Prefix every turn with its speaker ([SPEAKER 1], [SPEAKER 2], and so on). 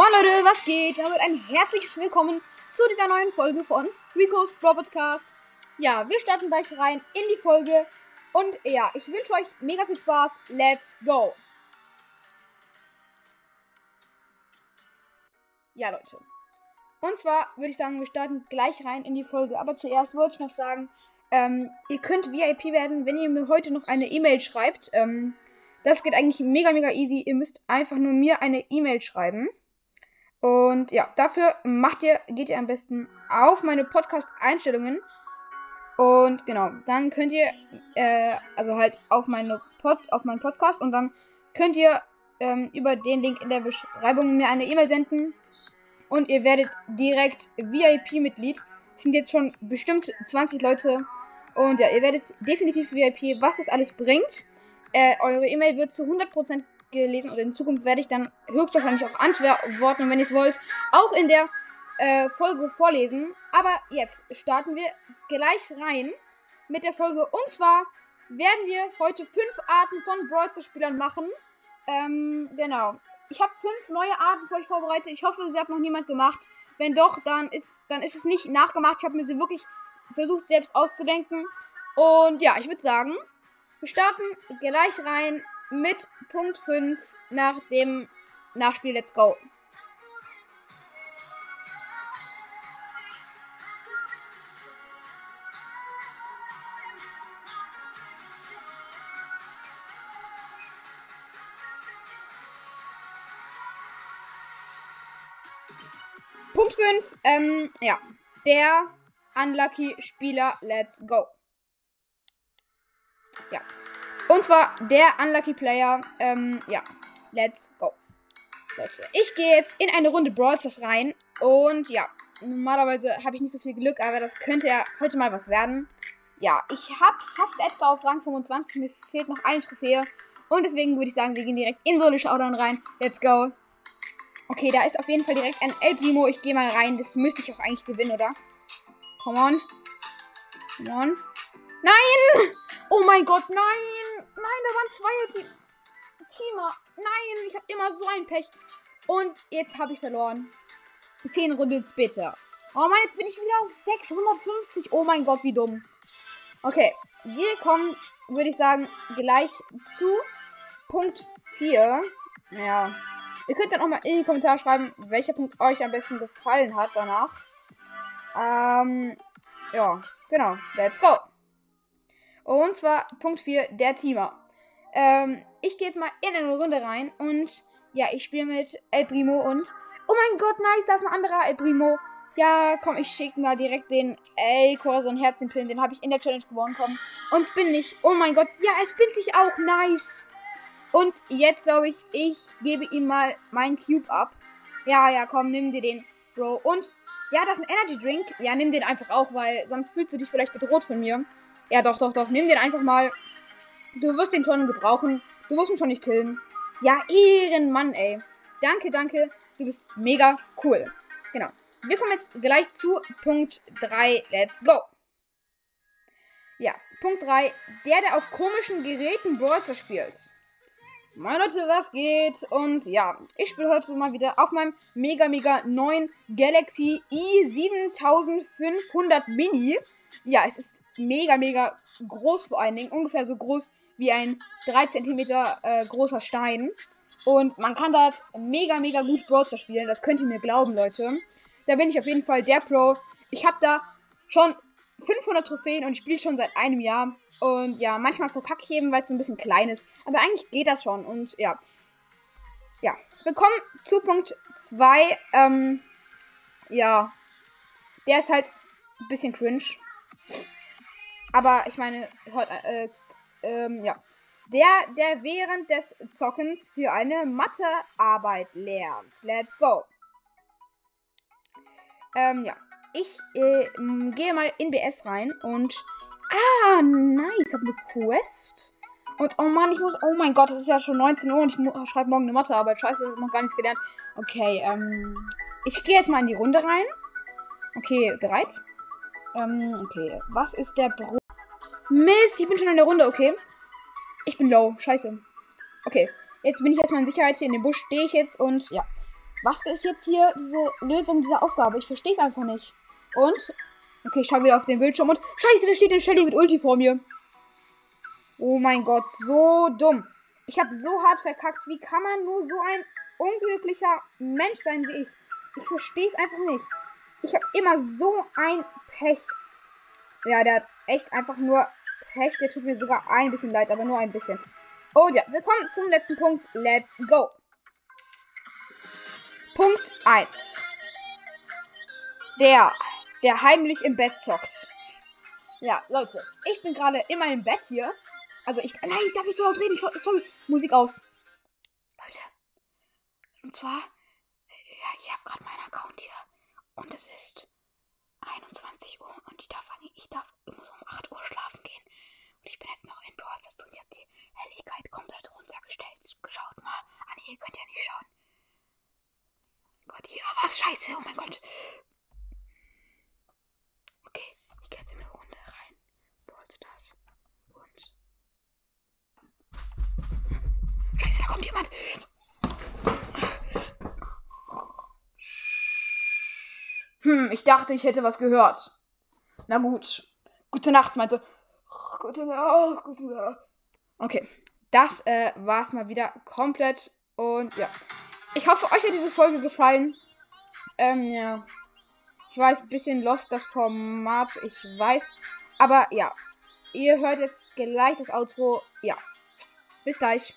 [SPEAKER 1] Moin Leute, was geht? Damit ein herzliches Willkommen zu dieser neuen Folge von Rico's Pro Podcast. Ja, wir starten gleich rein in die Folge. Und ja, ich wünsche euch mega viel Spaß. Let's go! Ja, Leute. Und zwar würde ich sagen, wir starten gleich rein in die Folge. Aber zuerst wollte ich noch sagen, ähm, ihr könnt VIP werden, wenn ihr mir heute noch eine E-Mail schreibt. Ähm, das geht eigentlich mega, mega easy. Ihr müsst einfach nur mir eine E-Mail schreiben. Und ja, dafür macht ihr, geht ihr am besten auf meine Podcast-Einstellungen. Und genau, dann könnt ihr, äh, also halt auf meine Pod, auf meinen Podcast und dann könnt ihr ähm, über den Link in der Beschreibung mir eine E-Mail senden. Und ihr werdet direkt VIP-Mitglied. Sind jetzt schon bestimmt 20 Leute. Und ja, ihr werdet definitiv VIP, was das alles bringt. Äh, eure E-Mail wird zu 100% gelesen und in Zukunft werde ich dann höchstwahrscheinlich auch antworten, wenn ihr es wollt, auch in der äh, Folge vorlesen. Aber jetzt starten wir gleich rein mit der Folge. Und zwar werden wir heute fünf Arten von Brawl Spielern machen. Ähm, genau. Ich habe fünf neue Arten für euch vorbereitet. Ich hoffe, sie hat noch niemand gemacht. Wenn doch, dann ist, dann ist es nicht nachgemacht. Ich habe mir sie wirklich versucht, selbst auszudenken. Und ja, ich würde sagen, wir starten gleich rein mit Punkt 5 nach dem Nachspiel Let's Go. Punkt 5, ähm, ja. Der Unlucky Spieler Let's Go. Ja. Und zwar der Unlucky Player. Ähm, ja. Let's go. Leute, ich gehe jetzt in eine Runde Brawl Stars rein. Und ja, normalerweise habe ich nicht so viel Glück, aber das könnte ja heute mal was werden. Ja, ich habe fast Edgar auf Rang 25. Mir fehlt noch eine Trophäe. Und deswegen würde ich sagen, wir gehen direkt in so eine Showdown rein. Let's go. Okay, da ist auf jeden Fall direkt ein El Primo. Ich gehe mal rein. Das müsste ich auch eigentlich gewinnen, oder? Come on. Come on. Nein! Oh mein Gott, nein! Nein, da waren zwei Teamer. Nein, ich habe immer so ein Pech. Und jetzt habe ich verloren. Zehn Runden später. Oh Mann, jetzt bin ich wieder auf 650. Oh mein Gott, wie dumm. Okay, wir kommen, würde ich sagen, gleich zu Punkt 4. Ja. Ihr könnt dann auch mal in die Kommentare schreiben, welcher Punkt euch am besten gefallen hat danach. Ähm, ja, genau. Let's go. Und zwar Punkt 4, der Teamer. Ähm, ich gehe jetzt mal in eine Runde rein und ja, ich spiele mit El Primo und. Oh mein Gott, nice, da ist ein anderer El Primo. Ja, komm, ich schicke mal direkt den El Corso und Herzenpillen. Den habe ich in der Challenge gewonnen, komm. Und spin nicht. Oh mein Gott, ja, er spinnt sich auch, nice. Und jetzt glaube ich, ich gebe ihm mal meinen Cube ab. Ja, ja, komm, nimm dir den, Bro. Und ja, das ist ein Energy Drink. Ja, nimm den einfach auch, weil sonst fühlst du dich vielleicht bedroht von mir. Ja, doch, doch, doch. Nimm den einfach mal. Du wirst den schon gebrauchen. Du wirst mich schon nicht killen. Ja, Ehrenmann, ey. Danke, danke. Du bist mega cool. Genau. Wir kommen jetzt gleich zu Punkt 3. Let's go. Ja, Punkt 3. Der, der auf komischen Geräten Brawler spielt. Moin Leute, was geht? Und ja, ich spiele heute mal wieder auf meinem mega, mega neuen Galaxy i7500 Mini. Ja, es ist mega, mega groß vor allen Dingen. Ungefähr so groß wie ein 3 cm äh, großer Stein. Und man kann da mega, mega gut Browser spielen. Das könnt ihr mir glauben, Leute. Da bin ich auf jeden Fall der Pro. Ich habe da schon 500 Trophäen und spiele schon seit einem Jahr. Und ja, manchmal verkacke ich eben, weil es so ein bisschen klein ist. Aber eigentlich geht das schon. Und ja. Ja. Wir kommen zu Punkt 2. Ähm, ja. Der ist halt ein bisschen cringe. Aber ich meine, äh, ähm, ja. Der, der während des Zockens für eine Mathearbeit lernt. Let's go. Ähm, ja. Ich äh, gehe mal in BS rein und. Ah, nice. Ich habe eine Quest. Und oh Mann, ich muss. Oh mein Gott, es ist ja schon 19 Uhr und ich schreibe morgen eine Mathearbeit. Scheiße, ich habe noch gar nichts gelernt. Okay, ähm. Ich gehe jetzt mal in die Runde rein. Okay, bereit? Ähm, okay. Was ist der Bro. Mist, ich bin schon in der Runde, okay. Ich bin low, scheiße. Okay, jetzt bin ich erstmal in Sicherheit hier in dem Busch, stehe ich jetzt und ja. Was ist jetzt hier diese Lösung dieser Aufgabe? Ich verstehe es einfach nicht. Und? Okay, ich schaue wieder auf den Bildschirm und. Scheiße, da steht eine Shelly mit Ulti vor mir. Oh mein Gott, so dumm. Ich habe so hart verkackt. Wie kann man nur so ein unglücklicher Mensch sein wie ich? Ich verstehe es einfach nicht. Ich habe immer so ein Pech. Ja, der hat echt einfach nur Pech. Der tut mir sogar ein bisschen leid, aber nur ein bisschen. Und ja, wir kommen zum letzten Punkt. Let's go. Punkt 1. Der, der heimlich im Bett zockt. Ja, Leute, ich bin gerade in meinem Bett hier. Also ich, nein, ich darf nicht so laut reden. Sorry, Musik aus. Leute, und zwar, ja, ich habe gerade meinen Account hier. Und es ist 21 Uhr und ich darf, ich darf immer so um 8 Uhr schlafen gehen. Und ich bin jetzt noch in Brawl und ich habe die Helligkeit komplett runtergestellt. Schaut mal. Ah nee, ihr könnt ja nicht schauen. Oh Gott, hier was scheiße. Oh mein Gott. Okay, ich gehe jetzt in eine Runde rein. Brawl Stars. Und. Scheiße, da kommt jemand. Hm, ich dachte, ich hätte was gehört. Na gut. Gute Nacht, meinte. Gute Nacht, gute Nacht. Okay, das äh, war es mal wieder komplett. Und ja. Ich hoffe, euch hat diese Folge gefallen. Ähm, ja. Ich weiß, ein bisschen lost das Format, ich weiß. Aber ja. Ihr hört jetzt gleich das Outro. Ja. Bis gleich.